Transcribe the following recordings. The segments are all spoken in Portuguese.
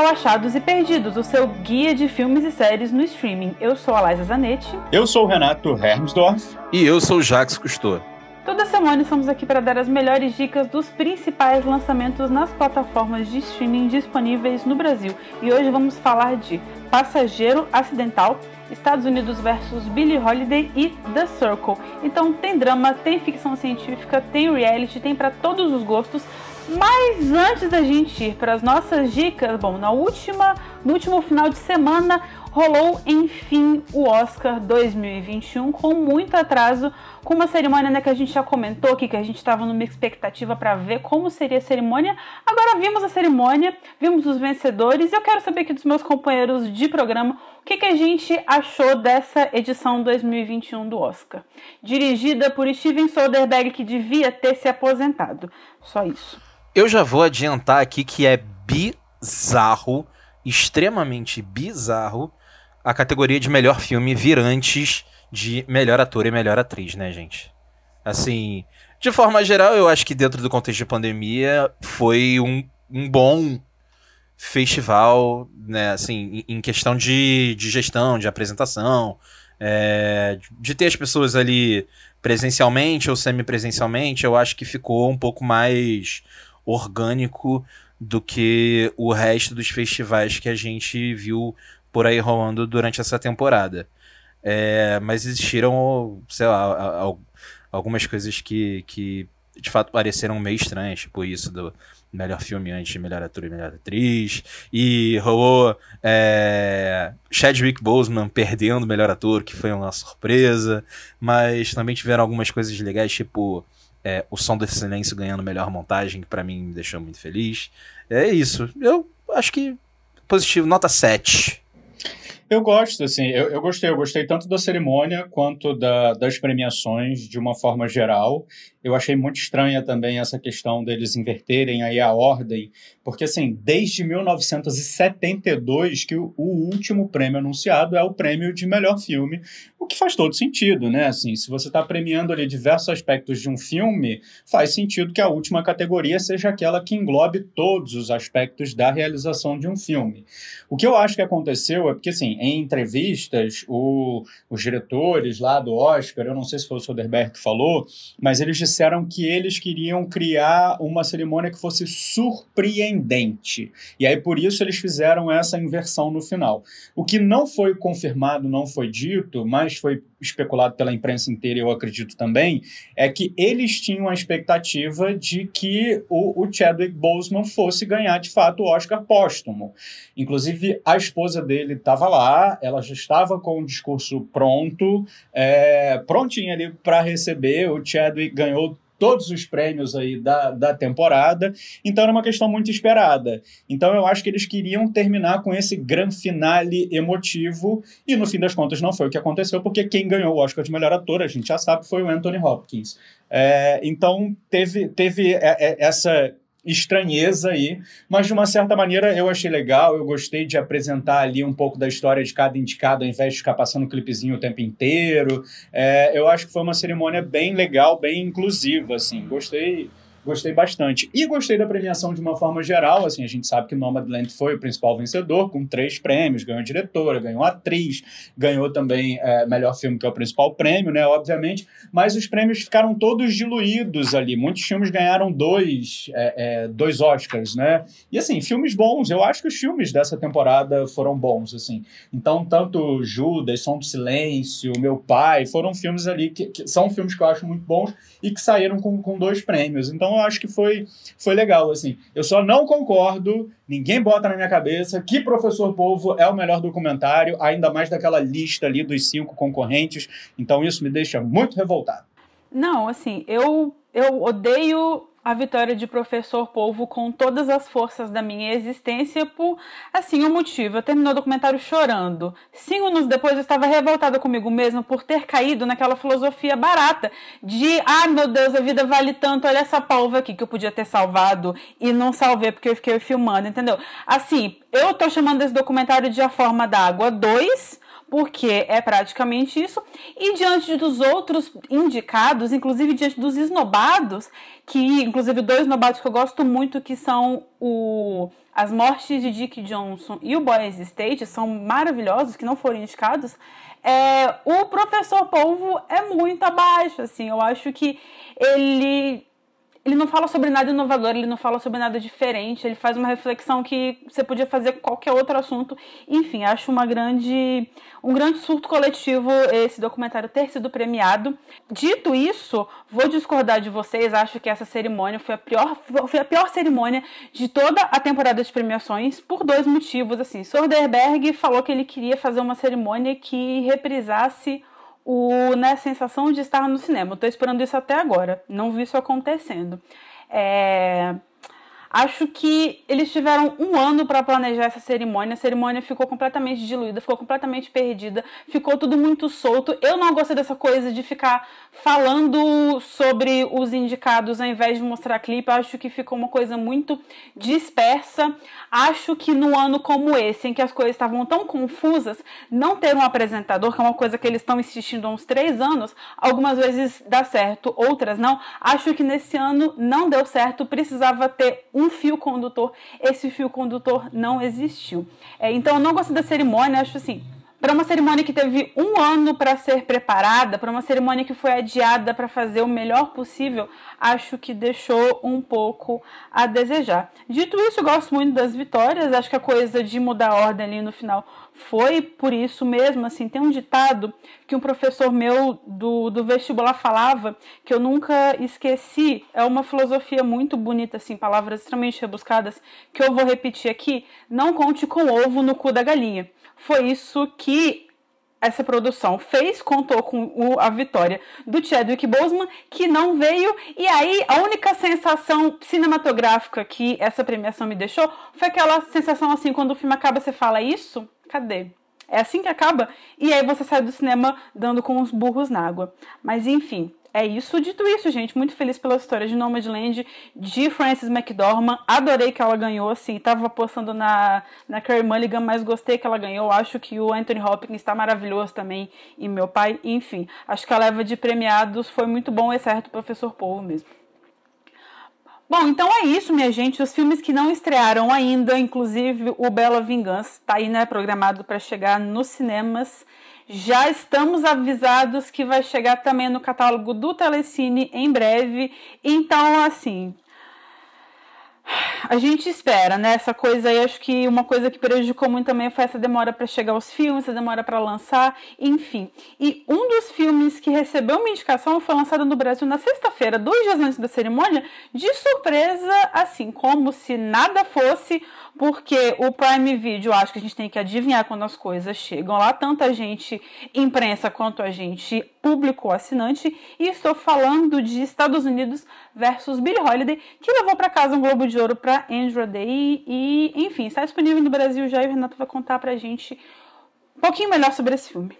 ao Achados e Perdidos, o seu guia de filmes e séries no streaming. Eu sou a Laisa Zanetti. Eu sou o Renato Hermsdorf. E eu sou o Jax Cousteau. Toda semana estamos aqui para dar as melhores dicas dos principais lançamentos nas plataformas de streaming disponíveis no Brasil. E hoje vamos falar de Passageiro Acidental, Estados Unidos versus Billie Holiday e The Circle. Então tem drama, tem ficção científica, tem reality, tem para todos os gostos. Mas antes da gente ir para as nossas dicas, bom, na última, no último final de semana rolou enfim o Oscar 2021 com muito atraso, com uma cerimônia né, que a gente já comentou aqui, que a gente estava numa expectativa para ver como seria a cerimônia. Agora vimos a cerimônia, vimos os vencedores e eu quero saber aqui dos meus companheiros de programa o que, que a gente achou dessa edição 2021 do Oscar. Dirigida por Steven Soderbergh, que devia ter se aposentado. Só isso. Eu já vou adiantar aqui que é bizarro, extremamente bizarro, a categoria de melhor filme vir antes de melhor ator e melhor atriz, né, gente? Assim, de forma geral, eu acho que dentro do contexto de pandemia foi um, um bom festival, né, assim, em questão de, de gestão, de apresentação, é, de ter as pessoas ali presencialmente ou semipresencialmente, eu acho que ficou um pouco mais orgânico do que o resto dos festivais que a gente viu por aí rolando durante essa temporada. É, mas existiram, sei lá, algumas coisas que, que de fato pareceram meio estranhas, tipo isso do melhor filme antes de melhor ator e melhor atriz. E rolou é, Chadwick Boseman perdendo o melhor ator, que foi uma surpresa. Mas também tiveram algumas coisas legais, tipo é, o Som do Silêncio ganhando melhor montagem, que para mim me deixou muito feliz. É isso. Eu acho que positivo, nota 7. Eu gosto, assim, eu, eu gostei, eu gostei tanto da cerimônia quanto da, das premiações de uma forma geral. Eu achei muito estranha também essa questão deles inverterem aí a ordem, porque assim, desde 1972 que o, o último prêmio anunciado é o prêmio de melhor filme, o que faz todo sentido, né? Assim, se você está premiando ali diversos aspectos de um filme, faz sentido que a última categoria seja aquela que englobe todos os aspectos da realização de um filme. O que eu acho que aconteceu é porque, assim, em entrevistas, o, os diretores lá do Oscar, eu não sei se foi o Soderbergh que falou, mas eles disseram que eles queriam criar uma cerimônia que fosse surpreendente. E aí, por isso, eles fizeram essa inversão no final. O que não foi confirmado, não foi dito, mas foi especulado pela imprensa inteira, eu acredito também, é que eles tinham a expectativa de que o, o Chadwick Boseman fosse ganhar de fato o Oscar póstumo. Inclusive, a esposa dele estava lá, ela já estava com o discurso pronto, é, prontinha ali para receber. O Chadwick ganhou todos os prêmios aí da, da temporada, então era uma questão muito esperada. Então eu acho que eles queriam terminar com esse grande finale emotivo, e no fim das contas não foi o que aconteceu, porque quem ganhou o Oscar de melhor ator, a gente já sabe, foi o Anthony Hopkins. É, então teve, teve é, é, essa estranheza aí, mas de uma certa maneira eu achei legal, eu gostei de apresentar ali um pouco da história de cada indicado, ao invés de ficar passando clipezinho o tempo inteiro. É, eu acho que foi uma cerimônia bem legal, bem inclusiva, assim, gostei Gostei bastante. E gostei da premiação de uma forma geral. Assim, a gente sabe que Nomadland foi o principal vencedor, com três prêmios: ganhou diretora, ganhou atriz, ganhou também é, melhor filme, que é o principal prêmio, né? Obviamente. Mas os prêmios ficaram todos diluídos ali. Muitos filmes ganharam dois, é, é, dois Oscars, né? E assim, filmes bons. Eu acho que os filmes dessa temporada foram bons, assim. Então, tanto Judas, Som do Silêncio, Meu Pai, foram filmes ali que, que são filmes que eu acho muito bons e que saíram com, com dois prêmios. Então, então eu acho que foi, foi legal, assim. Eu só não concordo, ninguém bota na minha cabeça que Professor Polvo é o melhor documentário, ainda mais daquela lista ali dos cinco concorrentes. Então isso me deixa muito revoltado. Não, assim, eu, eu odeio a vitória de professor Polvo com todas as forças da minha existência por, assim, um motivo. Eu terminei o documentário chorando. Cinco anos depois eu estava revoltada comigo mesma por ter caído naquela filosofia barata de, ah, meu Deus, a vida vale tanto, olha essa polva aqui que eu podia ter salvado e não salvei porque eu fiquei filmando, entendeu? Assim, eu tô chamando esse documentário de A Forma da Água 2, porque é praticamente isso. E diante dos outros indicados, inclusive diante dos esnobados, que inclusive dois esnobados que eu gosto muito, que são o As Mortes de Dick Johnson e o Boys State, são maravilhosos, que não foram indicados. É, o Professor Polvo é muito abaixo, assim, eu acho que ele ele não fala sobre nada inovador, ele não fala sobre nada diferente, ele faz uma reflexão que você podia fazer qualquer outro assunto. Enfim, acho uma grande, um grande surto coletivo esse documentário ter sido premiado. Dito isso, vou discordar de vocês, acho que essa cerimônia foi a pior, foi a pior cerimônia de toda a temporada de premiações por dois motivos. Assim, Soderbergh falou que ele queria fazer uma cerimônia que reprisasse o, né, sensação de estar no cinema. Eu tô esperando isso até agora, não vi isso acontecendo. É, Acho que eles tiveram um ano para planejar essa cerimônia. A cerimônia ficou completamente diluída, ficou completamente perdida, ficou tudo muito solto. Eu não gostei dessa coisa de ficar falando sobre os indicados ao invés de mostrar clipe. Acho que ficou uma coisa muito dispersa. Acho que no ano como esse, em que as coisas estavam tão confusas, não ter um apresentador, que é uma coisa que eles estão insistindo há uns três anos, algumas vezes dá certo, outras não. Acho que nesse ano não deu certo, precisava ter um um fio condutor, esse fio condutor não existiu. É, então eu não gosto da cerimônia, acho assim, para uma cerimônia que teve um ano para ser preparada, para uma cerimônia que foi adiada para fazer o melhor possível, acho que deixou um pouco a desejar. Dito isso, gosto muito das vitórias, acho que a coisa de mudar a ordem ali no final foi por isso mesmo, assim, tem um ditado que um professor meu do, do vestibular falava, que eu nunca esqueci, é uma filosofia muito bonita, assim, palavras extremamente rebuscadas, que eu vou repetir aqui, não conte com ovo no cu da galinha. Foi isso que essa produção fez, contou com o, a vitória do Chadwick Boseman, que não veio, e aí a única sensação cinematográfica que essa premiação me deixou foi aquela sensação assim, quando o filme acaba, você fala isso? Cadê? É assim que acaba, e aí você sai do cinema dando com os burros na água. Mas enfim, é isso. Dito isso, gente, muito feliz pela história de Nomadland, de Frances McDormand. Adorei que ela ganhou, assim, tava apostando na, na Carey Mulligan, mas gostei que ela ganhou. Acho que o Anthony Hopkins está maravilhoso também, e meu pai, enfim. Acho que a leva de premiados foi muito bom, exceto o Professor Povo mesmo. Bom, então é isso, minha gente. Os filmes que não estrearam ainda, inclusive o Bela Vingança, está aí, né, programado para chegar nos cinemas. Já estamos avisados que vai chegar também no catálogo do Telecine em breve. Então, assim, a gente espera, né? Essa coisa aí, acho que uma coisa que prejudicou muito também foi essa demora para chegar aos filmes, essa demora para lançar, enfim. E um dos filmes que recebeu uma indicação foi lançado no Brasil na sexta-feira, dois dias antes da cerimônia, de surpresa, assim, como se nada fosse porque o Prime Video, acho que a gente tem que adivinhar quando as coisas chegam lá, tanto a gente imprensa quanto a gente público assinante, e estou falando de Estados Unidos versus Billie Holiday, que levou para casa um Globo de Ouro para Andrew Day e, enfim, está disponível no Brasil já e o Renato vai contar pra gente um pouquinho melhor sobre esse filme.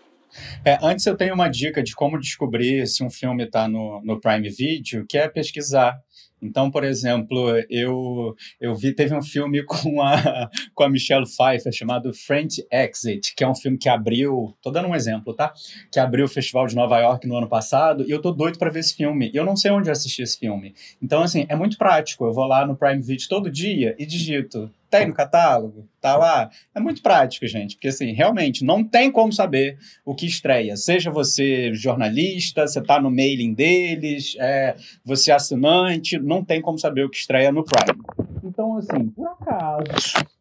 É, antes eu tenho uma dica de como descobrir se um filme está no, no Prime Video, que é pesquisar. Então, por exemplo, eu, eu vi, teve um filme com a, com a Michelle Pfeiffer chamado French Exit, que é um filme que abriu, tô dando um exemplo, tá? Que abriu o Festival de Nova York no ano passado, e eu tô doido para ver esse filme. Eu não sei onde assistir esse filme. Então, assim, é muito prático. Eu vou lá no Prime Video todo dia e digito tem no catálogo, tá lá. É muito prático, gente, porque assim, realmente não tem como saber o que estreia. Seja você jornalista, você tá no mailing deles, é, você é assinante, não tem como saber o que estreia no Prime. Então, assim, por acaso,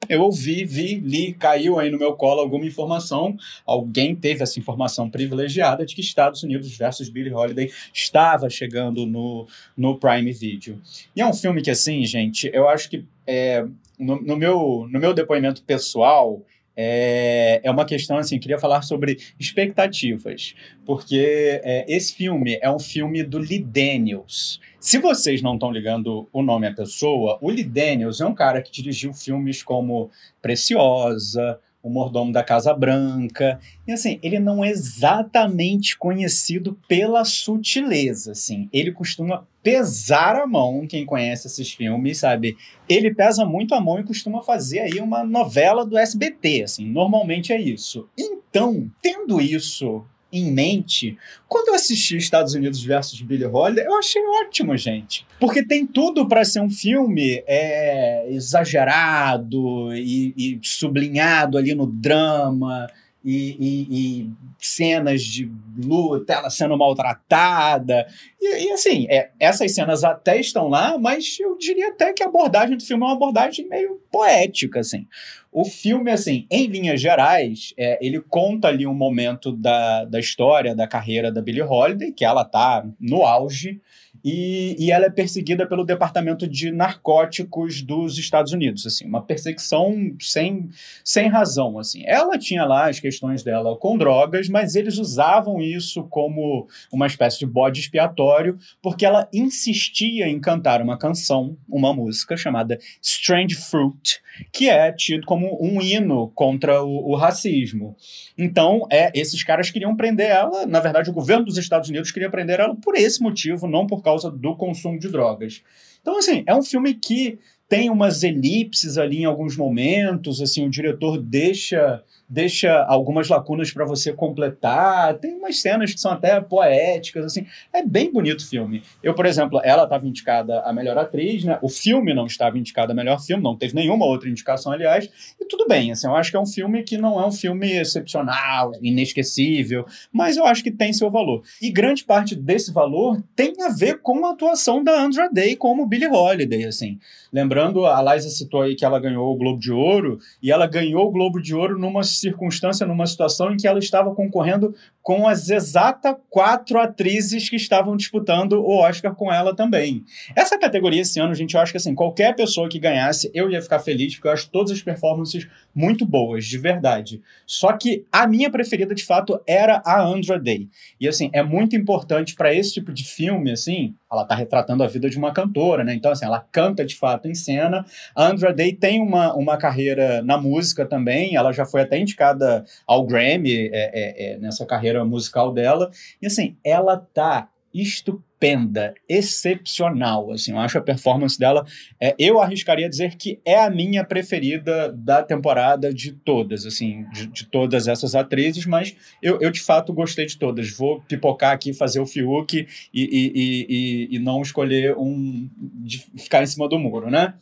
eu ouvi, vi, li, caiu aí no meu colo alguma informação, alguém teve essa informação privilegiada de que Estados Unidos versus Billie Holiday estava chegando no, no Prime Video. E é um filme que, assim, gente, eu acho que é, no, no, meu, no meu depoimento pessoal, é, é uma questão assim, queria falar sobre expectativas, porque é, esse filme é um filme do Lee Daniels. Se vocês não estão ligando o nome à pessoa, o Lee Daniels é um cara que dirigiu filmes como Preciosa, o mordomo da Casa Branca. E assim, ele não é exatamente conhecido pela sutileza, assim. Ele costuma pesar a mão, quem conhece esses filmes, sabe? Ele pesa muito a mão e costuma fazer aí uma novela do SBT, assim. Normalmente é isso. Então, tendo isso em mente, quando eu assisti Estados Unidos versus Billie Holiday, eu achei ótimo, gente. Porque tem tudo para ser um filme é, exagerado e, e sublinhado ali no drama. E, e, e, cenas de luta, ela sendo maltratada. E, e assim, é, essas cenas até estão lá, mas eu diria até que a abordagem do filme é uma abordagem meio poética, assim. O filme, assim, em linhas gerais, é, ele conta ali um momento da, da história, da carreira da Billie Holiday, que ela tá no auge, e, e ela é perseguida pelo Departamento de Narcóticos dos Estados Unidos, assim, uma perseguição sem, sem razão, assim. Ela tinha lá as questões dela com drogas, mas eles usavam isso como uma espécie de bode expiatório, porque ela insistia em cantar uma canção, uma música chamada Strange Fruit, que é tido como um hino contra o, o racismo. Então, é, esses caras queriam prender ela, na verdade, o governo dos Estados Unidos queria prender ela por esse motivo, não por causa do consumo de drogas. Então, assim, é um filme que tem umas elipses ali em alguns momentos, assim, o diretor deixa deixa algumas lacunas para você completar. Tem umas cenas que são até poéticas, assim. É bem bonito o filme. Eu, por exemplo, ela estava indicada a melhor atriz, né? O filme não estava indicado a melhor filme, não teve nenhuma outra indicação, aliás. E tudo bem, assim, eu acho que é um filme que não é um filme excepcional, inesquecível, mas eu acho que tem seu valor. E grande parte desse valor tem a ver com a atuação da Andra Day como Billie Holiday, assim. Lembrando, a Liza citou aí que ela ganhou o Globo de Ouro, e ela ganhou o Globo de Ouro numa circunstância, numa situação em que ela estava concorrendo com as exatas quatro atrizes que estavam disputando o Oscar com ela também. Essa categoria esse ano, gente, eu acho que assim, qualquer pessoa que ganhasse, eu ia ficar feliz, porque eu acho todas as performances muito boas, de verdade. Só que a minha preferida, de fato, era a Andra Day. E assim, é muito importante para esse tipo de filme, assim, ela está retratando a vida de uma cantora, né? Então, assim, ela canta de fato em cena. A Andra Day tem uma, uma carreira na música também, ela já foi até indicada ao Grammy é, é, é, nessa carreira musical dela. E assim, ela tá estupenda, excepcional. Assim, eu acho a performance dela. É, eu arriscaria dizer que é a minha preferida da temporada de todas, assim, de, de todas essas atrizes, mas eu, eu, de fato gostei de todas. Vou pipocar aqui, fazer o Fiuk e, e, e, e não escolher um. de ficar em cima do muro, né?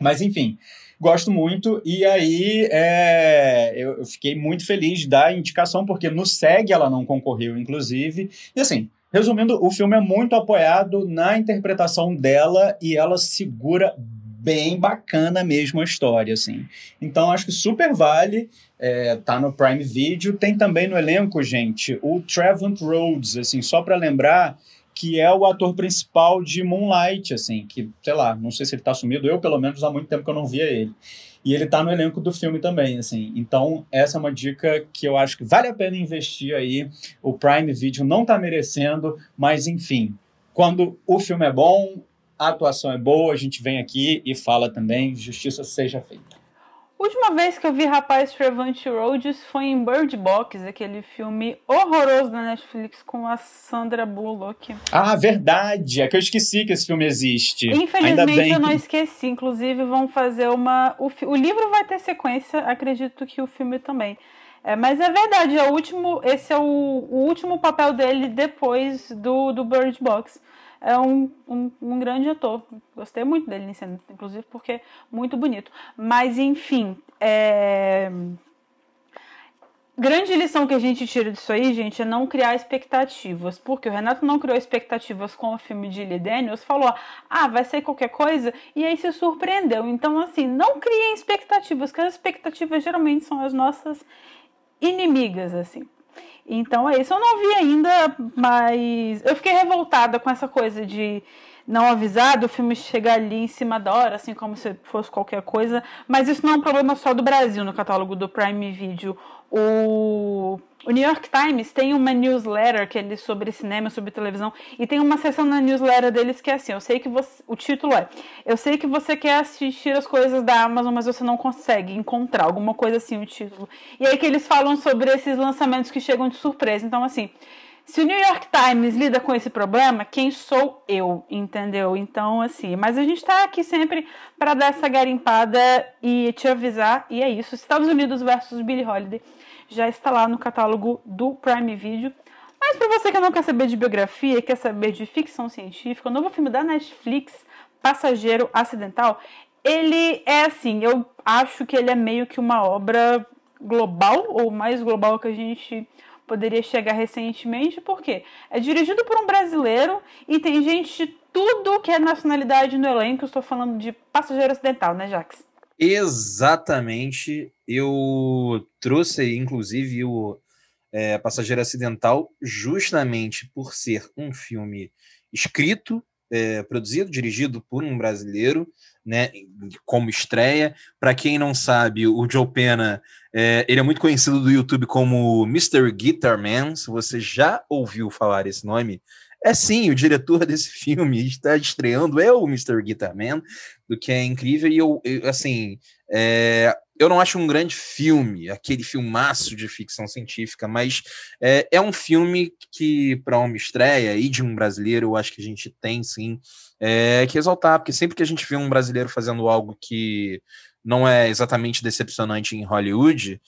Mas enfim. Gosto muito, e aí é, eu, eu fiquei muito feliz da indicação, porque no SEG ela não concorreu, inclusive. E assim, Resumindo, o filme é muito apoiado na interpretação dela e ela segura bem bacana mesmo a história, assim. Então, acho que super vale. É, tá no Prime Video. Tem também no elenco, gente, o Trevant Rhodes, assim, só para lembrar que é o ator principal de Moonlight, assim, que, sei lá, não sei se ele tá sumido, eu pelo menos há muito tempo que eu não via ele. E ele tá no elenco do filme também, assim. Então, essa é uma dica que eu acho que vale a pena investir aí. O Prime Video não tá merecendo, mas enfim, quando o filme é bom, a atuação é boa, a gente vem aqui e fala também, justiça seja feita última vez que eu vi Rapaz Trevante Rhodes foi em Bird Box, aquele filme horroroso da Netflix com a Sandra Bullock. Ah, verdade! É que eu esqueci que esse filme existe. Infelizmente eu não esqueci. Inclusive vão fazer uma. O, o livro vai ter sequência, acredito que o filme também. É, mas é verdade, é o último, esse é o, o último papel dele depois do, do Bird Box é um, um, um, grande ator. Gostei muito dele em cena, inclusive porque é muito bonito. Mas, enfim, é... grande lição que a gente tira disso aí, gente, é não criar expectativas. Porque o Renato não criou expectativas com o filme de Lee Daniels, falou, ah, vai ser qualquer coisa, e aí se surpreendeu. Então, assim, não criem expectativas, que as expectativas geralmente são as nossas inimigas, assim. Então é isso. Eu não vi ainda, mas eu fiquei revoltada com essa coisa de não avisado, o filme chega ali em cima da hora, assim como se fosse qualquer coisa. Mas isso não é um problema só do Brasil no catálogo do Prime Video. O, o New York Times tem uma newsletter que é sobre cinema, sobre televisão, e tem uma seção na newsletter deles que é assim: eu sei que você. O título é Eu sei que você quer assistir as coisas da Amazon, mas você não consegue encontrar. Alguma coisa assim, o título. E aí que eles falam sobre esses lançamentos que chegam de surpresa. Então, assim. Se o New York Times lida com esse problema, quem sou eu, entendeu? Então, assim, mas a gente tá aqui sempre para dar essa garimpada e te avisar, e é isso. Estados Unidos versus Billie Holiday já está lá no catálogo do Prime Video. Mas para você que não quer saber de biografia, quer saber de ficção científica, o novo filme da Netflix, Passageiro Acidental, ele é assim, eu acho que ele é meio que uma obra global, ou mais global que a gente poderia chegar recentemente, porque é dirigido por um brasileiro e tem gente de tudo que é nacionalidade no elenco. Estou falando de Passageiro Acidental, né, Jax? Exatamente. Eu trouxe, inclusive, o é, Passageiro Acidental justamente por ser um filme escrito, é, produzido, dirigido por um brasileiro, né, como estreia. Para quem não sabe, o Joe Pena, é, ele é muito conhecido do YouTube como Mr. Guitar Man. Se você já ouviu falar esse nome, é sim, o diretor desse filme está estreando, é o Mr. Guitarman, do que é incrível, e eu, eu assim, é, eu não acho um grande filme, aquele filmaço de ficção científica, mas é, é um filme que, para uma estreia e de um brasileiro, eu acho que a gente tem sim é, que exaltar, porque sempre que a gente vê um brasileiro fazendo algo que não é exatamente decepcionante em Hollywood,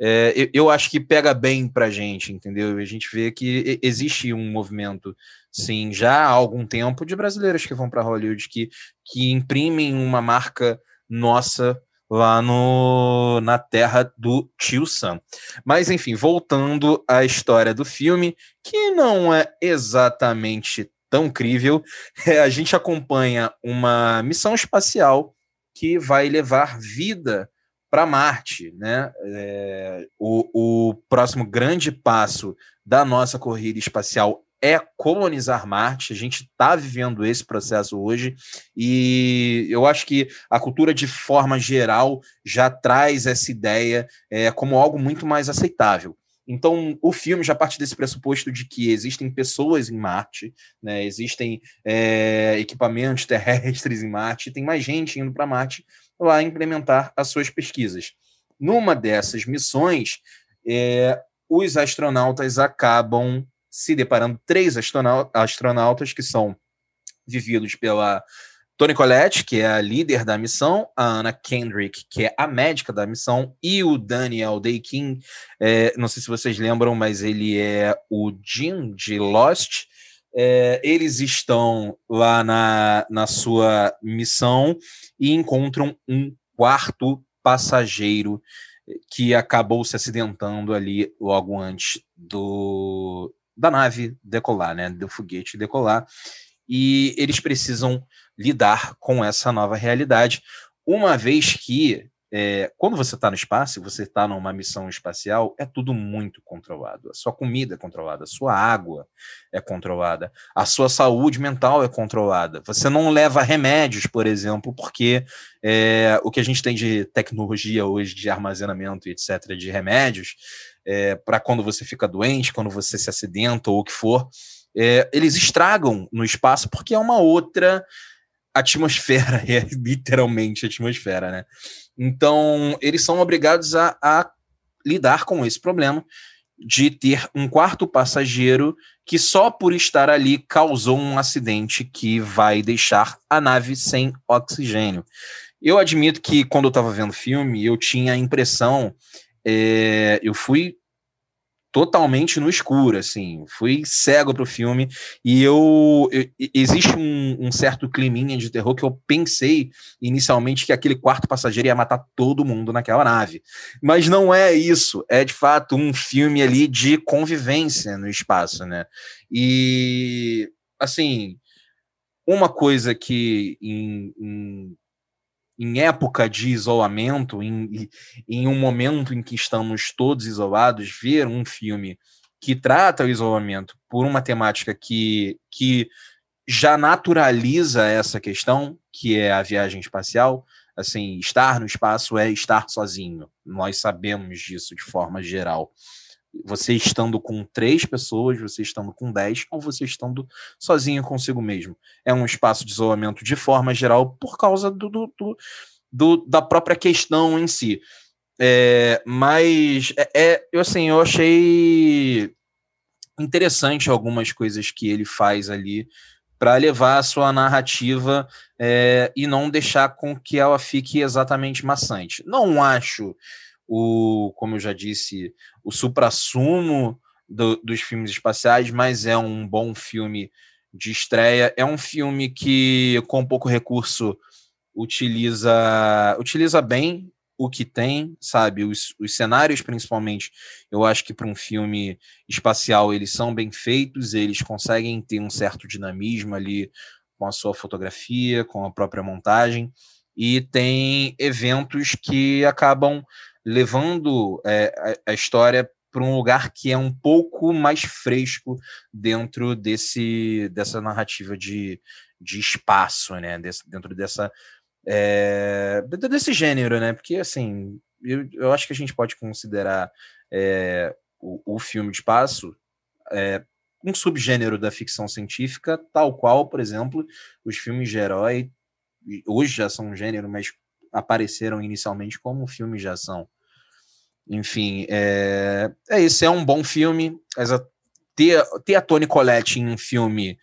é, eu, eu, acho que pega bem pra gente, entendeu? A gente vê que existe um movimento, sim, já há algum tempo, de brasileiros que vão para Hollywood, que, que imprimem uma marca nossa lá no, na terra do tio Sam. Mas, enfim, voltando à história do filme, que não é exatamente tão crível, é, a gente acompanha uma missão espacial que vai levar vida para Marte, né? É, o, o próximo grande passo da nossa corrida espacial é colonizar Marte. A gente está vivendo esse processo hoje e eu acho que a cultura, de forma geral, já traz essa ideia é, como algo muito mais aceitável. Então, o filme já parte desse pressuposto de que existem pessoas em Marte, né? existem é, equipamentos terrestres em Marte, tem mais gente indo para Marte lá implementar as suas pesquisas. Numa dessas missões, é, os astronautas acabam se deparando três astronautas que são vividos pela Tony Collette, que é a líder da missão, a Anna Kendrick, que é a médica da missão, e o Daniel Day-King, é, não sei se vocês lembram, mas ele é o Jim de Lost. É, eles estão lá na, na sua missão e encontram um quarto passageiro que acabou se acidentando ali logo antes do, da nave decolar, né, do foguete decolar. E eles precisam lidar com essa nova realidade, uma vez que é, quando você está no espaço, você está numa missão espacial, é tudo muito controlado. A sua comida é controlada, a sua água é controlada, a sua saúde mental é controlada. Você não leva remédios, por exemplo, porque é, o que a gente tem de tecnologia hoje, de armazenamento e etc., de remédios, é, para quando você fica doente, quando você se acidenta ou o que for, é, eles estragam no espaço porque é uma outra atmosfera, é literalmente atmosfera, né? Então, eles são obrigados a, a lidar com esse problema de ter um quarto passageiro que só por estar ali causou um acidente que vai deixar a nave sem oxigênio. Eu admito que quando eu estava vendo o filme, eu tinha a impressão, é, eu fui totalmente no escuro, assim, fui cego pro filme e eu, eu existe um, um, certo climinha de terror que eu pensei inicialmente que aquele quarto passageiro ia matar todo mundo naquela nave, mas não é isso, é de fato um filme ali de convivência no espaço, né? E assim, uma coisa que em, em em época de isolamento, em, em um momento em que estamos todos isolados, ver um filme que trata o isolamento por uma temática que, que já naturaliza essa questão, que é a viagem espacial. Assim, estar no espaço é estar sozinho. Nós sabemos disso de forma geral. Você estando com três pessoas, você estando com dez, ou você estando sozinho consigo mesmo. É um espaço de isolamento de forma geral por causa do, do, do, da própria questão em si. É, mas é, é, eu assim, eu achei interessante algumas coisas que ele faz ali para levar a sua narrativa é, e não deixar com que ela fique exatamente maçante. Não acho o, como eu já disse, o suprassumo do, dos filmes espaciais, mas é um bom filme de estreia. É um filme que, com pouco recurso, utiliza, utiliza bem o que tem, sabe? Os, os cenários, principalmente, eu acho que para um filme espacial eles são bem feitos, eles conseguem ter um certo dinamismo ali com a sua fotografia, com a própria montagem, e tem eventos que acabam levando é, a, a história para um lugar que é um pouco mais fresco dentro desse dessa narrativa de, de espaço, né? Dentro dessa é, desse gênero, né? Porque, assim, eu, eu acho que a gente pode considerar é, o, o, filme de espaço é, um subgênero da ficção científica, tal qual, por exemplo, os filmes de herói, hoje já são um gênero, mas apareceram inicialmente como filmes de ação. Enfim, é, é isso, é um bom filme. Ter, ter a Toni Collette em um filme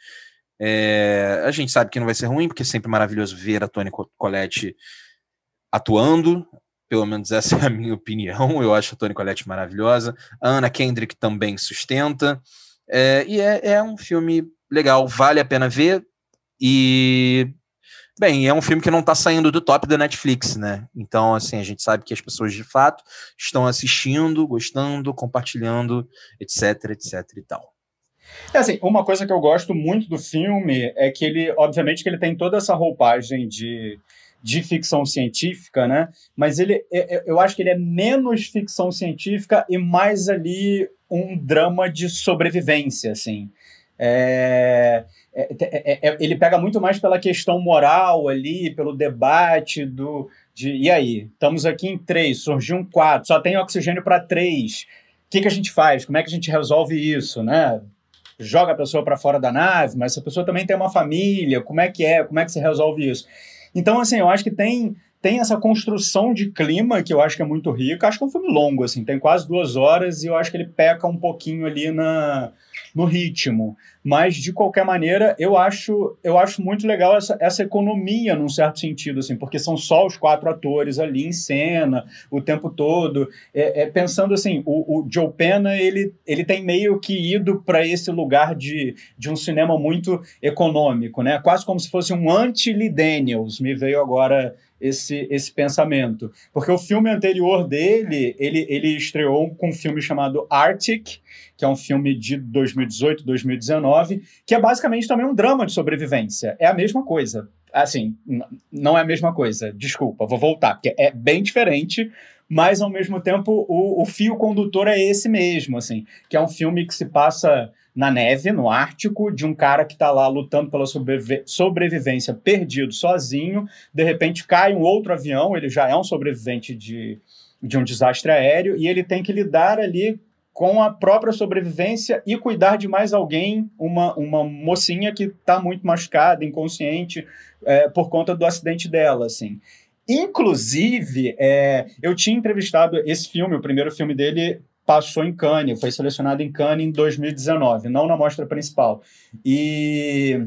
é, a gente sabe que não vai ser ruim, porque é sempre maravilhoso ver a Toni Collette atuando. Pelo menos essa é a minha opinião. Eu acho a Toni Collette maravilhosa. A Anna Kendrick também sustenta. É, e é, é um filme legal, vale a pena ver. E Bem, é um filme que não está saindo do top da Netflix, né? Então, assim, a gente sabe que as pessoas de fato estão assistindo, gostando, compartilhando, etc, etc e tal. É assim, uma coisa que eu gosto muito do filme é que ele, obviamente, que ele tem toda essa roupagem de, de ficção científica, né? Mas ele, é, é, eu acho que ele é menos ficção científica e mais ali um drama de sobrevivência, assim. É, é, é, é, ele pega muito mais pela questão moral ali, pelo debate do de e aí, estamos aqui em três, surgiu um quatro, só tem oxigênio para três. O que, que a gente faz? Como é que a gente resolve isso, né? joga a pessoa para fora da nave, mas se a pessoa também tem uma família, como é que é? Como é que se resolve isso? Então, assim, eu acho que tem tem essa construção de clima que eu acho que é muito rica. Acho que é um filme longo, assim, tem quase duas horas e eu acho que ele peca um pouquinho ali na, no ritmo. Mas, de qualquer maneira, eu acho, eu acho muito legal essa, essa economia, num certo sentido, assim, porque são só os quatro atores ali em cena o tempo todo. É, é pensando assim, o, o, Joe Pena, ele, ele tem meio que ido para esse lugar de, de um cinema muito econômico, né? Quase como se fosse um anti-Lee Daniels, me veio agora esse, esse pensamento. Porque o filme anterior dele, ele, ele estreou com um filme chamado Arctic, que é um filme de 2018, 2019, que é basicamente também um drama de sobrevivência. É a mesma coisa. Assim, não é a mesma coisa. Desculpa, vou voltar, porque é bem diferente, mas ao mesmo tempo o, o fio condutor é esse mesmo, assim, que é um filme que se passa na neve, no Ártico, de um cara que está lá lutando pela sobrevi sobrevivência perdido sozinho. De repente cai um outro avião, ele já é um sobrevivente de, de um desastre aéreo, e ele tem que lidar ali com a própria sobrevivência e cuidar de mais alguém, uma, uma mocinha que está muito machucada, inconsciente, é, por conta do acidente dela, assim. Inclusive, é, eu tinha entrevistado esse filme, o primeiro filme dele, passou em Cannes, foi selecionado em Cannes em 2019, não na mostra principal. E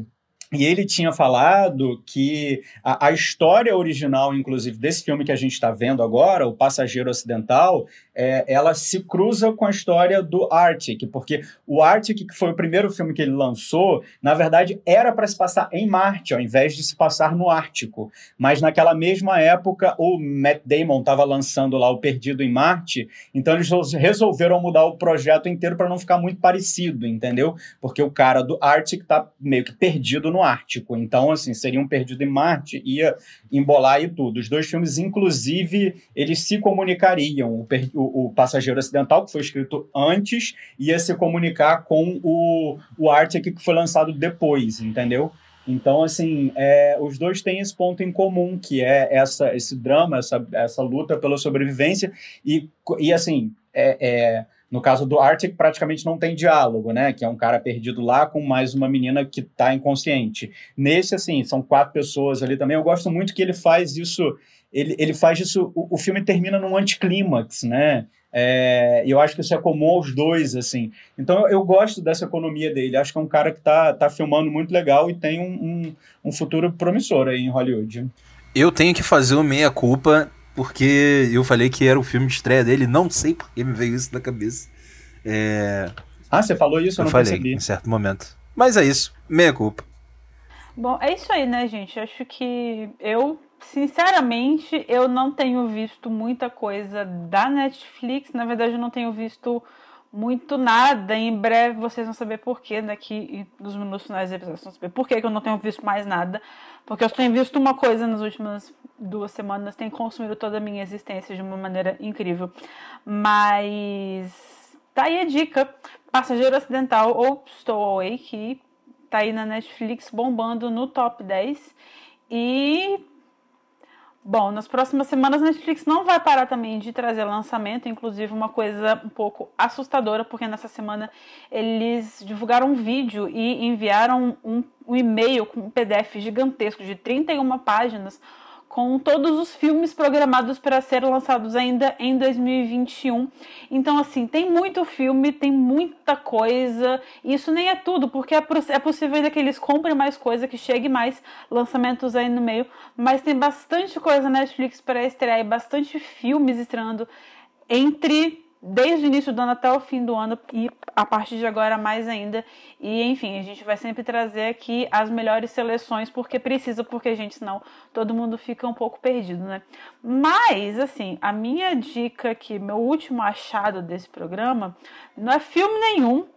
e ele tinha falado que a, a, história original, inclusive, desse filme que a gente está vendo agora, O Passageiro Ocidental, é, ela se cruza com a história do Arctic, porque o Arctic, que foi o primeiro filme que ele lançou, na verdade era para se passar em Marte, ao invés de se passar no Ártico. Mas naquela mesma época, o Matt Damon estava lançando lá o Perdido em Marte, então eles resolveram mudar o projeto inteiro para não ficar muito parecido, entendeu? Porque o cara do Arctic está meio que perdido no Ártico. Então, assim, seriam perdidos em Marte, ia embolar e tudo. Os dois filmes, inclusive, eles se comunicariam. O, o, Passageiro Ocidental, que foi escrito antes, ia se comunicar com o, o Arctic, que foi lançado depois, entendeu? Então, assim, é, os dois têm esse ponto em comum, que é essa, esse drama, essa, essa luta pela sobrevivência. E, e assim, é, é, no caso do Arctic, praticamente não tem diálogo, né? Que é um cara perdido lá com mais uma menina que está inconsciente. Nesse, assim, são quatro pessoas ali também. Eu gosto muito que ele faz isso. Ele, ele faz isso. O, o filme termina num anticlímax, né? É, eu acho que isso é comum aos dois, assim. Então eu, eu, gosto dessa economia dele. Acho que é um cara que tá, tá filmando muito legal e tem um, um, um futuro promissor aí em Hollywood. Eu tenho que fazer o meia-culpa, porque eu falei que era o filme de estreia dele, não sei porque me veio isso na cabeça. É... Ah, você falou isso? Eu, eu não falei percebi. em certo momento. Mas é isso, meia-culpa. Bom, é isso aí, né, gente? Acho que eu Sinceramente, eu não tenho visto muita coisa da Netflix. Na verdade, eu não tenho visto muito nada. Em breve vocês vão saber porquê, daqui nos minutos finais do episódio, vocês vão saber por que eu não tenho visto mais nada. Porque eu tenho visto uma coisa nas últimas duas semanas, tem consumido toda a minha existência de uma maneira incrível. Mas tá aí a dica: Passageiro Acidental ou Stowaway, que tá aí na Netflix bombando no top 10. E Bom, nas próximas semanas a Netflix não vai parar também de trazer lançamento, inclusive uma coisa um pouco assustadora, porque nessa semana eles divulgaram um vídeo e enviaram um, um e-mail com um PDF gigantesco de 31 páginas com todos os filmes programados para ser lançados ainda em 2021. Então, assim, tem muito filme, tem muita coisa. Isso nem é tudo, porque é, é possível ainda que eles comprem mais coisa, que chegue mais lançamentos aí no meio. Mas tem bastante coisa na Netflix para estrear e bastante filmes estreando entre desde o início do ano até o fim do ano e a partir de agora mais ainda. E enfim, a gente vai sempre trazer aqui as melhores seleções porque precisa, porque gente, senão todo mundo fica um pouco perdido, né? Mas assim, a minha dica aqui, meu último achado desse programa, não é filme nenhum.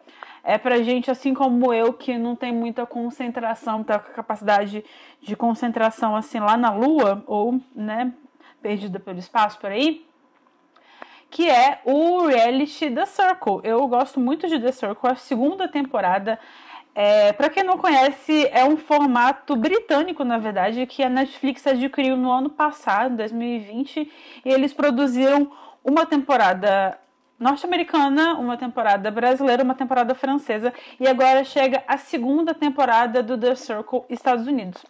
É pra gente, assim como eu, que não tem muita concentração, tá com capacidade de concentração assim lá na lua, ou, né, perdida pelo espaço por aí que é o reality The Circle. Eu gosto muito de The Circle, a segunda temporada. É, para quem não conhece, é um formato britânico, na verdade, que a Netflix adquiriu no ano passado, 2020, e eles produziram uma temporada norte-americana, uma temporada brasileira, uma temporada francesa, e agora chega a segunda temporada do The Circle Estados Unidos.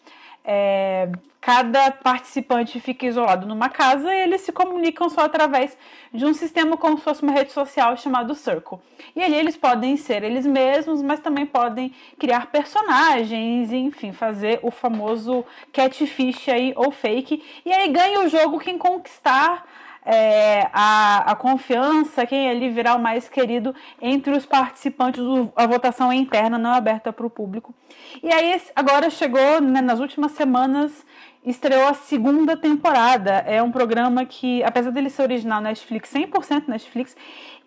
É, cada participante fica isolado numa casa e eles se comunicam só através de um sistema como se fosse uma rede social chamado Circle. E ali eles podem ser eles mesmos, mas também podem criar personagens enfim, fazer o famoso catfish aí ou fake. E aí ganha o jogo quem conquistar é, a, a confiança, quem ali virar o mais querido entre os participantes. A votação é interna, não é aberta para o público. E aí, agora chegou, né, nas últimas semanas, estreou a segunda temporada. É um programa que, apesar dele ser original Netflix, 100% Netflix,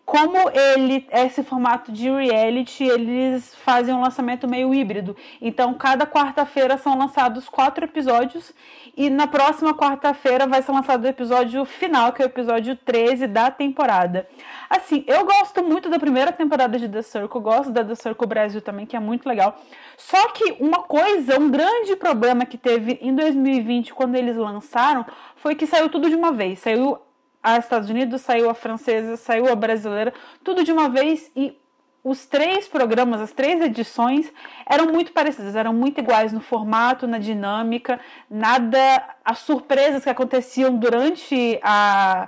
como ele esse formato de reality, eles fazem um lançamento meio híbrido. Então, cada quarta-feira são lançados quatro episódios e na próxima quarta-feira vai ser lançado o episódio final, que é o episódio 13 da temporada. Assim, eu gosto muito da primeira temporada de The Circle, gosto da The Circle Brasil também, que é muito legal. Só que uma coisa, um grande problema que teve em 2020, quando eles lançaram, foi que saiu tudo de uma vez. Saiu a Estados Unidos, saiu a francesa, saiu a brasileira, tudo de uma vez e os três programas, as três edições eram muito parecidas, eram muito iguais no formato, na dinâmica, nada, as surpresas que aconteciam durante a,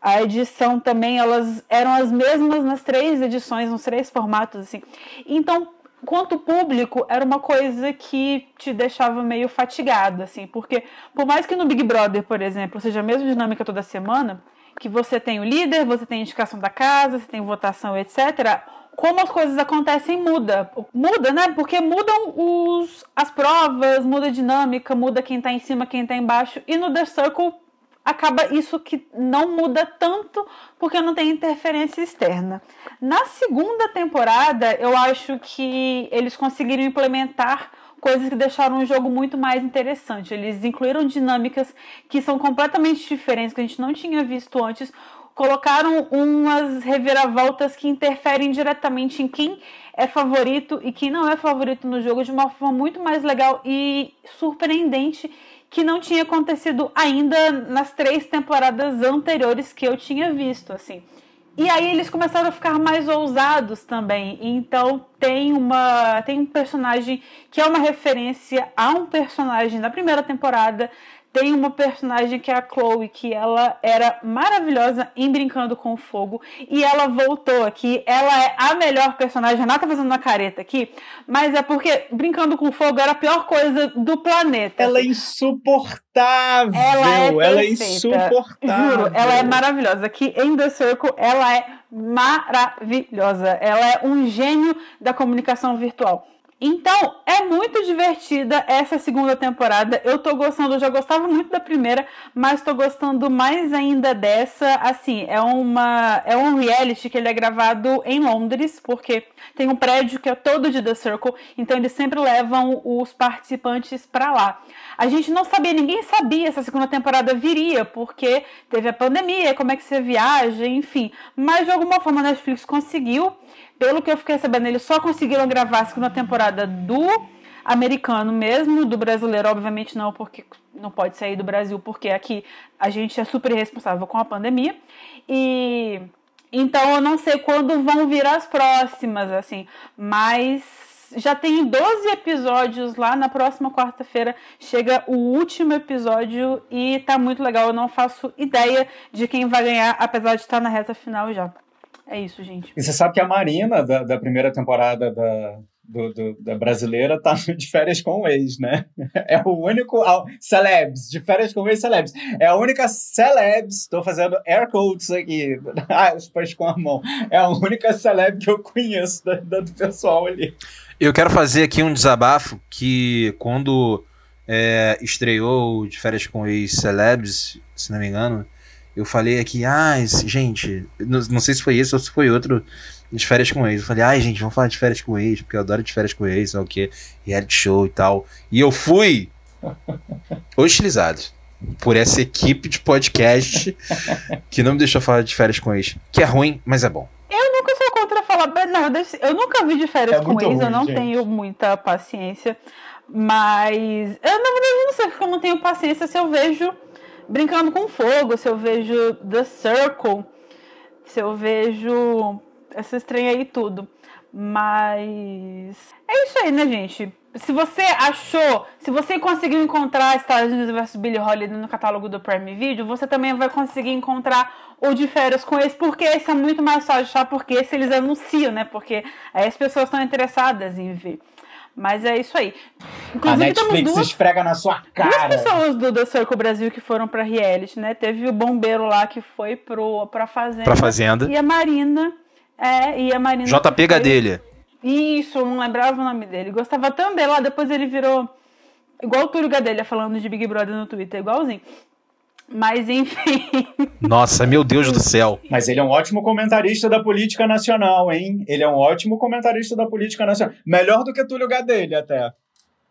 a edição também, elas eram as mesmas nas três edições, nos três formatos, assim. Então, quanto público, era uma coisa que te deixava meio fatigado, assim, porque por mais que no Big Brother, por exemplo, seja a mesma dinâmica toda semana, que você tem o líder, você tem indicação da casa, você tem votação, etc. Como as coisas acontecem muda. Muda, né? Porque mudam os, as provas, muda a dinâmica, muda quem tá em cima, quem tá embaixo. E no The Circle acaba isso que não muda tanto porque não tem interferência externa. Na segunda temporada, eu acho que eles conseguiram implementar coisas que deixaram o jogo muito mais interessante. Eles incluíram dinâmicas que são completamente diferentes, que a gente não tinha visto antes. Colocaram umas reviravoltas que interferem diretamente em quem é favorito e quem não é favorito no jogo de uma forma muito mais legal e surpreendente que não tinha acontecido ainda nas três temporadas anteriores que eu tinha visto, assim. E aí eles começaram a ficar mais ousados também. Então tem uma tem um personagem que é uma referência a um personagem da primeira temporada tem uma personagem que é a Chloe, que ela era maravilhosa em Brincando com o Fogo. E ela voltou aqui. Ela é a melhor personagem. A Renata tá fazendo uma careta aqui. Mas é porque Brincando com o Fogo era a pior coisa do planeta. Ela é insuportável. Ela é, ela é insuportável. Juro, ela é maravilhosa. Aqui em The Circle, ela é maravilhosa. Ela é um gênio da comunicação virtual. Então, é muito divertida essa segunda temporada. Eu tô gostando, eu já gostava muito da primeira, mas tô gostando mais ainda dessa. Assim, é uma é um reality que ele é gravado em Londres, porque tem um prédio que é todo de The Circle, então eles sempre levam os participantes para lá. A gente não sabia, ninguém sabia se a segunda temporada viria, porque teve a pandemia, como é que você viaja, enfim. Mas de alguma forma a Netflix conseguiu pelo que eu fiquei sabendo, eles só conseguiram gravar a segunda temporada do americano mesmo, do brasileiro, obviamente não, porque não pode sair do Brasil, porque aqui a gente é super responsável com a pandemia. E então eu não sei quando vão vir as próximas, assim, mas já tem 12 episódios lá. Na próxima quarta-feira chega o último episódio e tá muito legal. Eu não faço ideia de quem vai ganhar, apesar de estar na reta final já. É isso, gente. E você sabe que a Marina, da, da primeira temporada da, do, do, da brasileira, tá de férias com o ex, né? É o único. Ah, celebs, de férias com o ex, celebs. É a única celebs, tô fazendo air quotes aqui, aspas com a mão. É a única celeb que eu conheço da, da, do pessoal ali. Eu quero fazer aqui um desabafo que quando é, estreou de férias com o ex celebs, se não me engano eu falei aqui, ah, gente, não, não sei se foi esse ou se foi outro de férias com ex. Eu falei, ai, gente, vamos falar de férias com ex, porque eu adoro de férias com ex, sei o que, reality show e tal. E eu fui hostilizado por essa equipe de podcast que não me deixou falar de férias com ex. Que é ruim, mas é bom. Eu nunca sou contra falar, não, eu nunca vi de férias é com ex, ruim, eu não gente. tenho muita paciência. Mas eu, na verdade, não sei porque eu não tenho paciência se eu vejo Brincando com Fogo, se eu vejo The Circle, se eu vejo essa estranha aí tudo. Mas é isso aí, né, gente? Se você achou, se você conseguiu encontrar Estados Unidos vs Billy Holiday no catálogo do Prime Video, você também vai conseguir encontrar o de férias com esse, porque esse é muito mais fácil de achar, porque esse eles anunciam, né? Porque aí as pessoas estão interessadas em ver. Mas é isso aí. Inclusive, a Netflix duas, esfrega na sua cara. Duas pessoas do The Circle Brasil que foram pra reality, né? Teve o bombeiro lá que foi pro, pra Fazenda. Pra Fazenda. E a Marina. É, e a Marina. JP Gadelha. Isso, não lembrava o nome dele. Gostava tanto dele lá, depois ele virou. Igual o Túlio Gadelha falando de Big Brother no Twitter, igualzinho. Mas enfim. Nossa, meu Deus do céu. Mas ele é um ótimo comentarista da política nacional, hein? Ele é um ótimo comentarista da política nacional. Melhor do que Túlio Gadelha, até.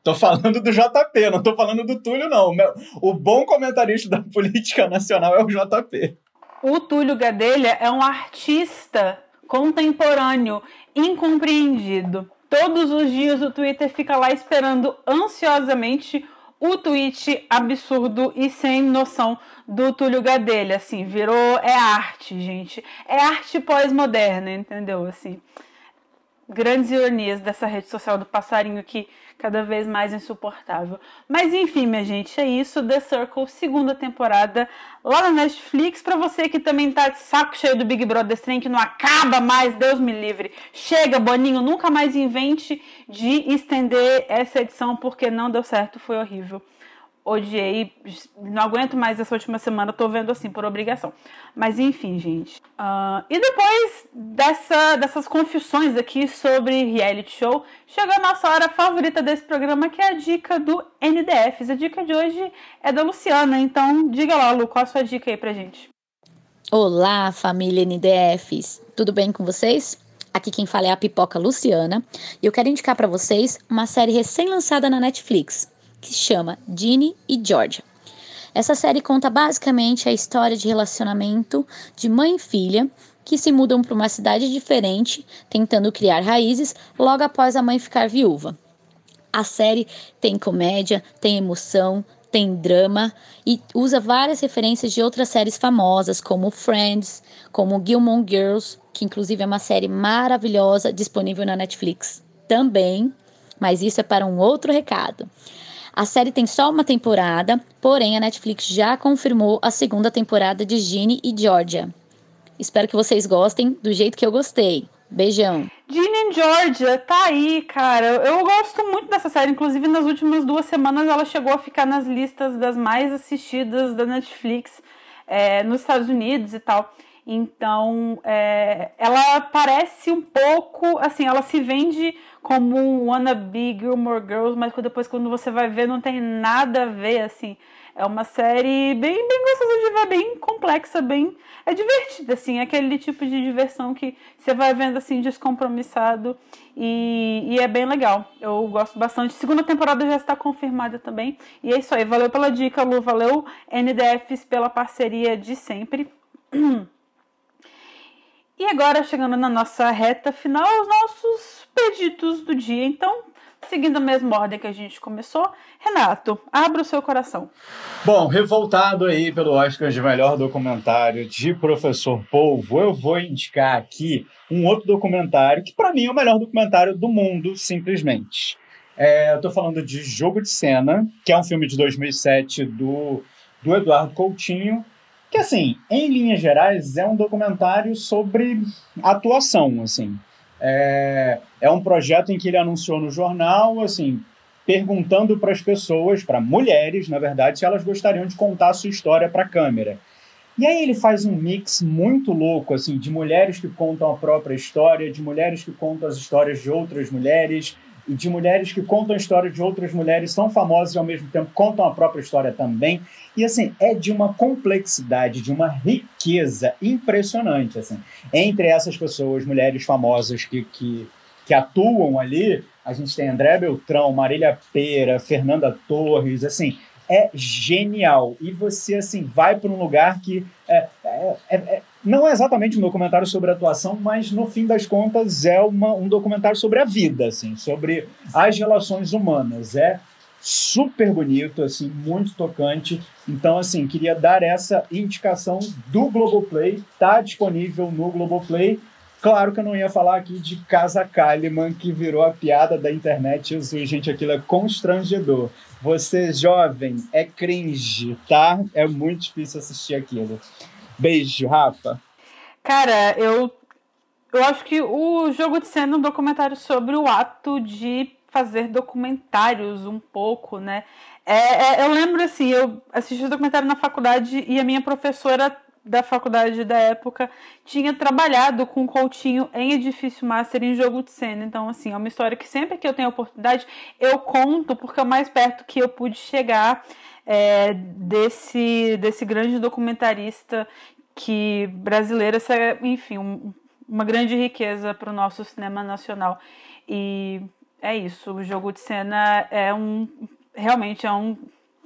Tô falando do JP, não tô falando do Túlio, não. O bom comentarista da política nacional é o JP. O Túlio Gadelha é um artista contemporâneo, incompreendido. Todos os dias o Twitter fica lá esperando ansiosamente o tweet absurdo e sem noção do Túlio Gadelha, assim, virou é arte, gente. É arte pós-moderna, entendeu? Assim, grandes ironias dessa rede social do passarinho que cada vez mais insuportável. Mas enfim, minha gente, é isso. The Circle, segunda temporada lá na Netflix. Para você que também tá de saco cheio do Big Brother trem que não acaba mais, Deus me livre. Chega, Boninho, nunca mais invente de estender essa edição porque não deu certo, foi horrível odiei, não aguento mais essa última semana, tô vendo assim, por obrigação. Mas enfim, gente. Uh, e depois dessa, dessas confissões aqui sobre reality show, chegou a nossa hora favorita desse programa, que é a dica do NDFs. A dica de hoje é da Luciana, então diga lá, Lu, qual a sua dica aí pra gente? Olá, família NDFs. Tudo bem com vocês? Aqui quem fala é a Pipoca Luciana e eu quero indicar para vocês uma série recém-lançada na Netflix que chama Ginny e Georgia. Essa série conta basicamente a história de relacionamento de mãe e filha que se mudam para uma cidade diferente, tentando criar raízes logo após a mãe ficar viúva. A série tem comédia, tem emoção, tem drama e usa várias referências de outras séries famosas, como Friends, como Gilmore Girls, que inclusive é uma série maravilhosa disponível na Netflix também, mas isso é para um outro recado. A série tem só uma temporada, porém a Netflix já confirmou a segunda temporada de Ginny e Georgia. Espero que vocês gostem do jeito que eu gostei. Beijão. Ginny Georgia, tá aí, cara. Eu gosto muito dessa série. Inclusive, nas últimas duas semanas ela chegou a ficar nas listas das mais assistidas da Netflix é, nos Estados Unidos e tal. Então, é, ela parece um pouco, assim, ela se vende como um wannabe Gilmore Girls, mas depois quando você vai ver não tem nada a ver, assim. É uma série bem, bem gostosa de ver, bem complexa, bem... É divertida, assim, é aquele tipo de diversão que você vai vendo, assim, descompromissado e, e é bem legal. Eu gosto bastante. Segunda temporada já está confirmada também. E é isso aí, valeu pela dica, Lu, valeu NDFs pela parceria de sempre. E agora, chegando na nossa reta final, os nossos pedidos do dia. Então, seguindo a mesma ordem que a gente começou, Renato, abra o seu coração. Bom, revoltado aí pelo Oscar de melhor documentário de Professor Polvo, eu vou indicar aqui um outro documentário que, para mim, é o melhor documentário do mundo, simplesmente. É, eu estou falando de Jogo de Cena, que é um filme de 2007 do, do Eduardo Coutinho, que assim, em linhas gerais, é um documentário sobre atuação, assim. É, é um projeto em que ele anunciou no jornal, assim, perguntando para as pessoas, para mulheres, na verdade, se elas gostariam de contar a sua história para a câmera. E aí ele faz um mix muito louco, assim, de mulheres que contam a própria história, de mulheres que contam as histórias de outras mulheres, de mulheres que contam a história de outras mulheres, são famosas e ao mesmo tempo contam a própria história também. E assim, é de uma complexidade, de uma riqueza impressionante. Assim. Entre essas pessoas, mulheres famosas que, que, que atuam ali, a gente tem André Beltrão, Marília Pera, Fernanda Torres, assim, é genial. E você, assim, vai para um lugar que é, é, é não é exatamente um documentário sobre atuação, mas no fim das contas é uma, um documentário sobre a vida, assim, sobre as relações humanas. É super bonito, assim, muito tocante. Então, assim, queria dar essa indicação do Globoplay. Tá disponível no Globoplay. Claro que eu não ia falar aqui de Casa Kalimann, que virou a piada da internet. Jesus, gente, aquilo é constrangedor. Você, jovem, é cringe, tá? É muito difícil assistir aquilo. Beijo, Rafa. Cara, eu, eu acho que o jogo de cena é um documentário sobre o ato de fazer documentários um pouco, né? É, é, eu lembro assim, eu assisti o documentário na faculdade e a minha professora da faculdade da época tinha trabalhado com Coutinho em Edifício Master em jogo de cena. Então, assim, é uma história que sempre que eu tenho oportunidade eu conto, porque é o mais perto que eu pude chegar é, desse, desse grande documentarista que brasileiro, essa enfim, um, uma grande riqueza para o nosso cinema nacional. E é isso, o jogo de cena é um. Realmente é um.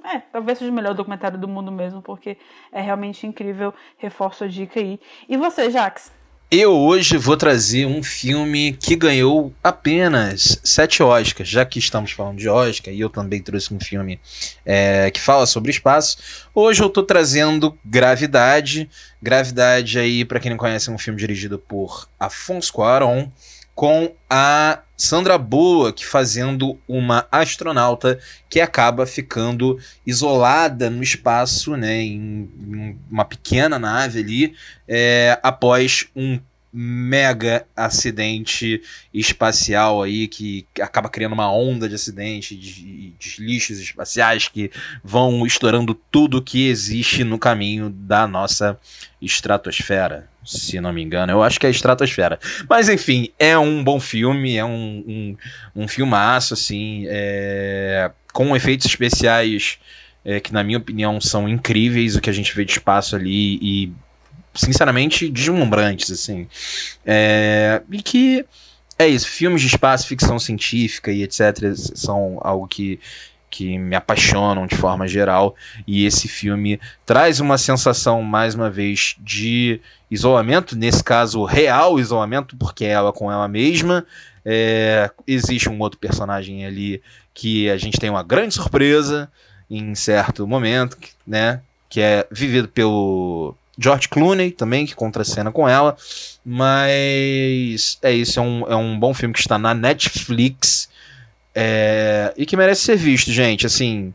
É, talvez seja o melhor documentário do mundo mesmo, porque é realmente incrível. Reforço a dica aí. E você, Jax? Eu hoje vou trazer um filme que ganhou apenas sete Oscars, já que estamos falando de Oscar e eu também trouxe um filme é, que fala sobre espaço. Hoje eu estou trazendo Gravidade. Gravidade aí, para quem não conhece, é um filme dirigido por Afonso Cuarón com a Sandra Bullock fazendo uma astronauta que acaba ficando isolada no espaço, né, em, uma pequena nave ali, é, após um mega acidente espacial aí que acaba criando uma onda de acidente, de, de lixos espaciais que vão estourando tudo que existe no caminho da nossa estratosfera se não me engano. Eu acho que é Estratosfera. Mas enfim, é um bom filme, é um, um, um filmaço, assim, é, com efeitos especiais é, que, na minha opinião, são incríveis o que a gente vê de espaço ali e, sinceramente, deslumbrantes, assim. É, e que é isso, filmes de espaço, ficção científica e etc. são algo que que me apaixonam de forma geral. E esse filme traz uma sensação, mais uma vez, de isolamento, nesse caso, real isolamento, porque é ela com ela mesma. É, existe um outro personagem ali que a gente tem uma grande surpresa em certo momento, né? Que é vivido pelo George Clooney também, que contracena com ela. Mas é isso, é um, é um bom filme que está na Netflix. É, e que merece ser visto, gente. Assim,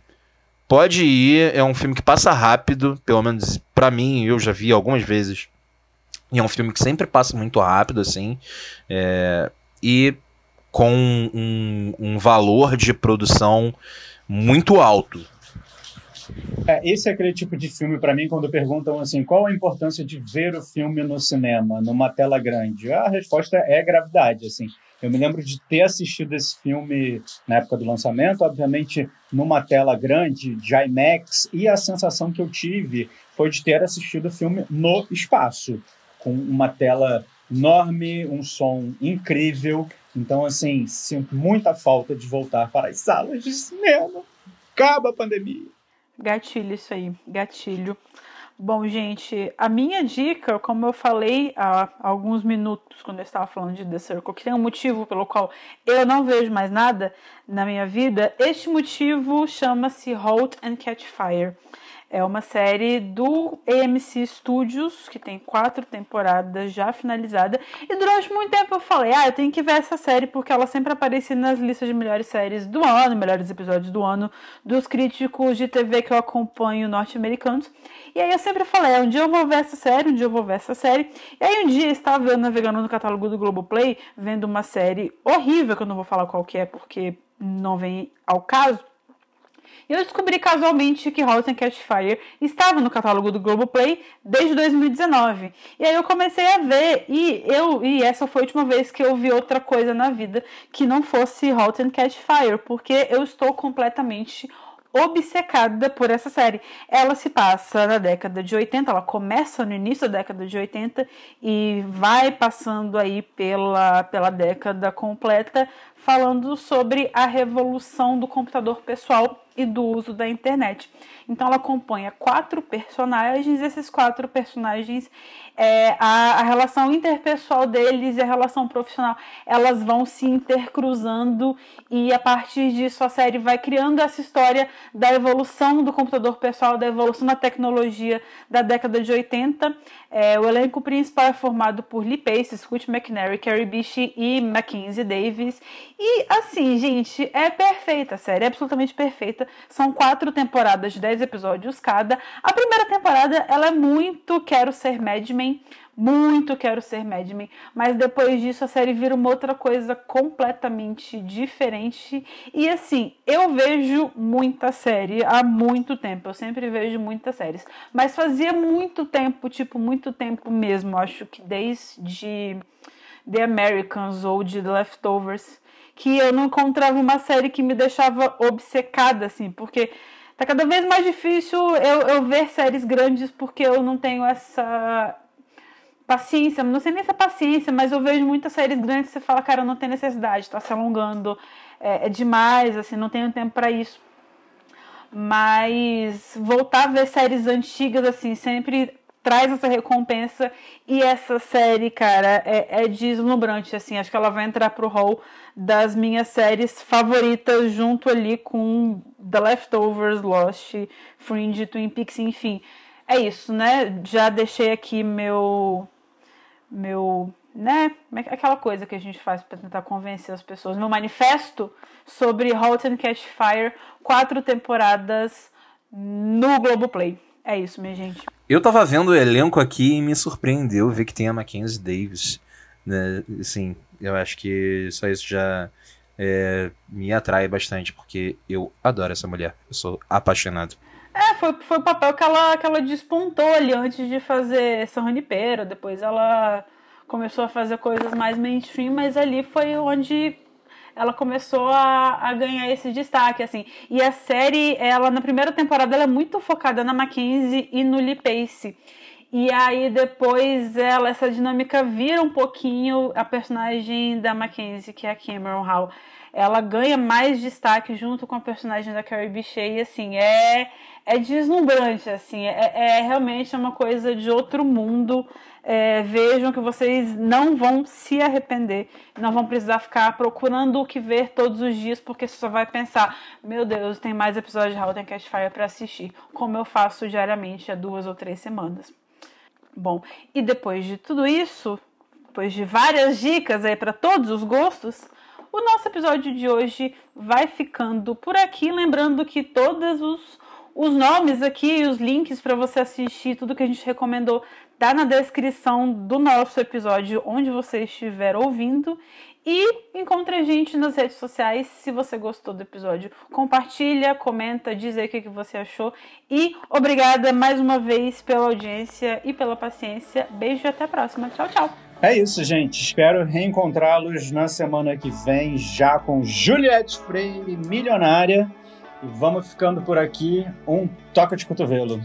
pode ir. É um filme que passa rápido, pelo menos para mim, eu já vi algumas vezes. E é um filme que sempre passa muito rápido, assim. É, e com um, um valor de produção muito alto. É, esse é aquele tipo de filme, para mim, quando perguntam assim, qual a importância de ver o filme no cinema, numa tela grande? A resposta é gravidade, assim. Eu me lembro de ter assistido esse filme na época do lançamento, obviamente numa tela grande, de IMAX, e a sensação que eu tive foi de ter assistido o filme no espaço, com uma tela enorme, um som incrível. Então, assim, sinto muita falta de voltar para as salas de cinema. Acaba a pandemia. Gatilho isso aí, gatilho. Bom, gente, a minha dica, como eu falei há alguns minutos quando eu estava falando de The Circle, que tem um motivo pelo qual eu não vejo mais nada na minha vida, este motivo chama-se Halt and Catch Fire. É uma série do AMC Studios, que tem quatro temporadas já finalizada. E durante muito tempo eu falei, ah, eu tenho que ver essa série porque ela sempre aparecia nas listas de melhores séries do ano, melhores episódios do ano, dos críticos de TV que eu acompanho norte-americanos. E aí eu sempre falei, ah, um dia eu vou ver essa série, um dia eu vou ver essa série. E aí um dia eu estava navegando no catálogo do Globoplay, vendo uma série horrível, que eu não vou falar qual que é porque não vem ao caso e eu descobri casualmente que Halt and Catch Fire estava no catálogo do Globoplay desde 2019. E aí eu comecei a ver e eu e essa foi a última vez que eu vi outra coisa na vida que não fosse Halt and Catch Fire, porque eu estou completamente obcecada por essa série. Ela se passa na década de 80, ela começa no início da década de 80 e vai passando aí pela, pela década completa, falando sobre a revolução do computador pessoal e do uso da internet. Então ela acompanha quatro personagens, esses quatro personagens, é, a, a, relação interpessoal deles e a relação profissional, elas vão se intercruzando e a partir disso a série vai criando essa história da evolução do computador pessoal, da evolução da tecnologia da década de 80. É, o elenco principal é formado por Lee Pace, Scott McNary, Carrie Bishi e Mackenzie Davis. E assim, gente, é perfeita a série, é absolutamente perfeita. São quatro temporadas de 10 episódios cada. A primeira temporada, ela é muito Quero Ser Mad Men, muito Quero Ser Mad Men, mas depois disso a série vira uma outra coisa completamente diferente. E assim, eu vejo muita série há muito tempo, eu sempre vejo muitas séries, mas fazia muito tempo, tipo, muito tempo mesmo, acho que desde The Americans ou de The Leftovers, que eu não encontrava uma série que me deixava obcecada, assim, porque tá cada vez mais difícil eu, eu ver séries grandes porque eu não tenho essa paciência, não sei nem se é paciência, mas eu vejo muitas séries grandes e você fala, cara, não tem necessidade, tá se alongando, é, é demais, assim, não tenho tempo para isso. Mas voltar a ver séries antigas, assim, sempre traz essa recompensa e essa série, cara, é, é deslumbrante, assim, acho que ela vai entrar pro hall das minhas séries favoritas junto ali com The Leftovers, Lost, Fringe, Twin Peaks, enfim, é isso, né, já deixei aqui meu, meu, né, é aquela coisa que a gente faz para tentar convencer as pessoas, meu manifesto sobre Halt and Catch Fire, quatro temporadas no Globoplay. É isso, minha gente. Eu tava vendo o elenco aqui e me surpreendeu ver que tem a Mackenzie Davis. Né? Assim, eu acho que só isso já é, me atrai bastante, porque eu adoro essa mulher. Eu sou apaixonado. É, foi, foi o papel que ela, que ela despontou ali antes de fazer São Junipero. Depois ela começou a fazer coisas mais mainstream, mas ali foi onde ela começou a, a ganhar esse destaque, assim. E a série, ela na primeira temporada, ela é muito focada na Mackenzie e no Lee Pace. E aí depois ela, essa dinâmica vira um pouquinho a personagem da Mackenzie, que é a Cameron Hall. Ela ganha mais destaque junto com a personagem da Carrie Bichet, e assim, é, é deslumbrante, assim, é, é realmente uma coisa de outro mundo. É, vejam que vocês não vão se arrepender, não vão precisar ficar procurando o que ver todos os dias, porque você só vai pensar: meu Deus, tem mais episódios de How Ten Catch Fire para assistir, como eu faço diariamente há duas ou três semanas. Bom, e depois de tudo isso, depois de várias dicas aí para todos os gostos, o nosso episódio de hoje vai ficando por aqui, lembrando que todos os, os nomes aqui, os links para você assistir tudo que a gente recomendou tá na descrição do nosso episódio, onde você estiver ouvindo. E encontre a gente nas redes sociais se você gostou do episódio. Compartilha, comenta, diz aí o que você achou. E obrigada mais uma vez pela audiência e pela paciência. Beijo e até a próxima. Tchau, tchau. É isso, gente. Espero reencontrá-los na semana que vem, já com Juliette Freire, milionária. E vamos ficando por aqui. Um toca de cotovelo.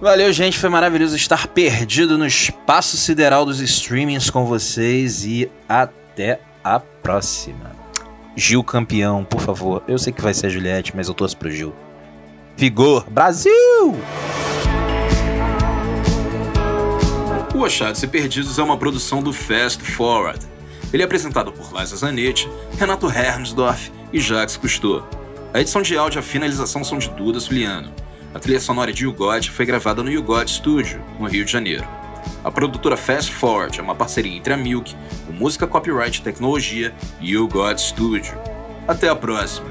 Valeu, gente. Foi maravilhoso estar perdido no espaço sideral dos streamings com vocês e até a próxima. Gil campeão, por favor. Eu sei que vai ser a Juliette, mas eu torço pro Gil. Vigor, Brasil! O Achados e Perdidos é uma produção do Fast Forward. Ele é apresentado por Liza Zanetti, Renato Hermsdorf e Jacques Cousteau. A edição de áudio e a finalização são de Duda Suliano. A trilha sonora de You God foi gravada no You God Studio, no Rio de Janeiro. A produtora Fast Forward é uma parceria entre a Milk, o Música Copyright Tecnologia e You God Studio. Até a próxima!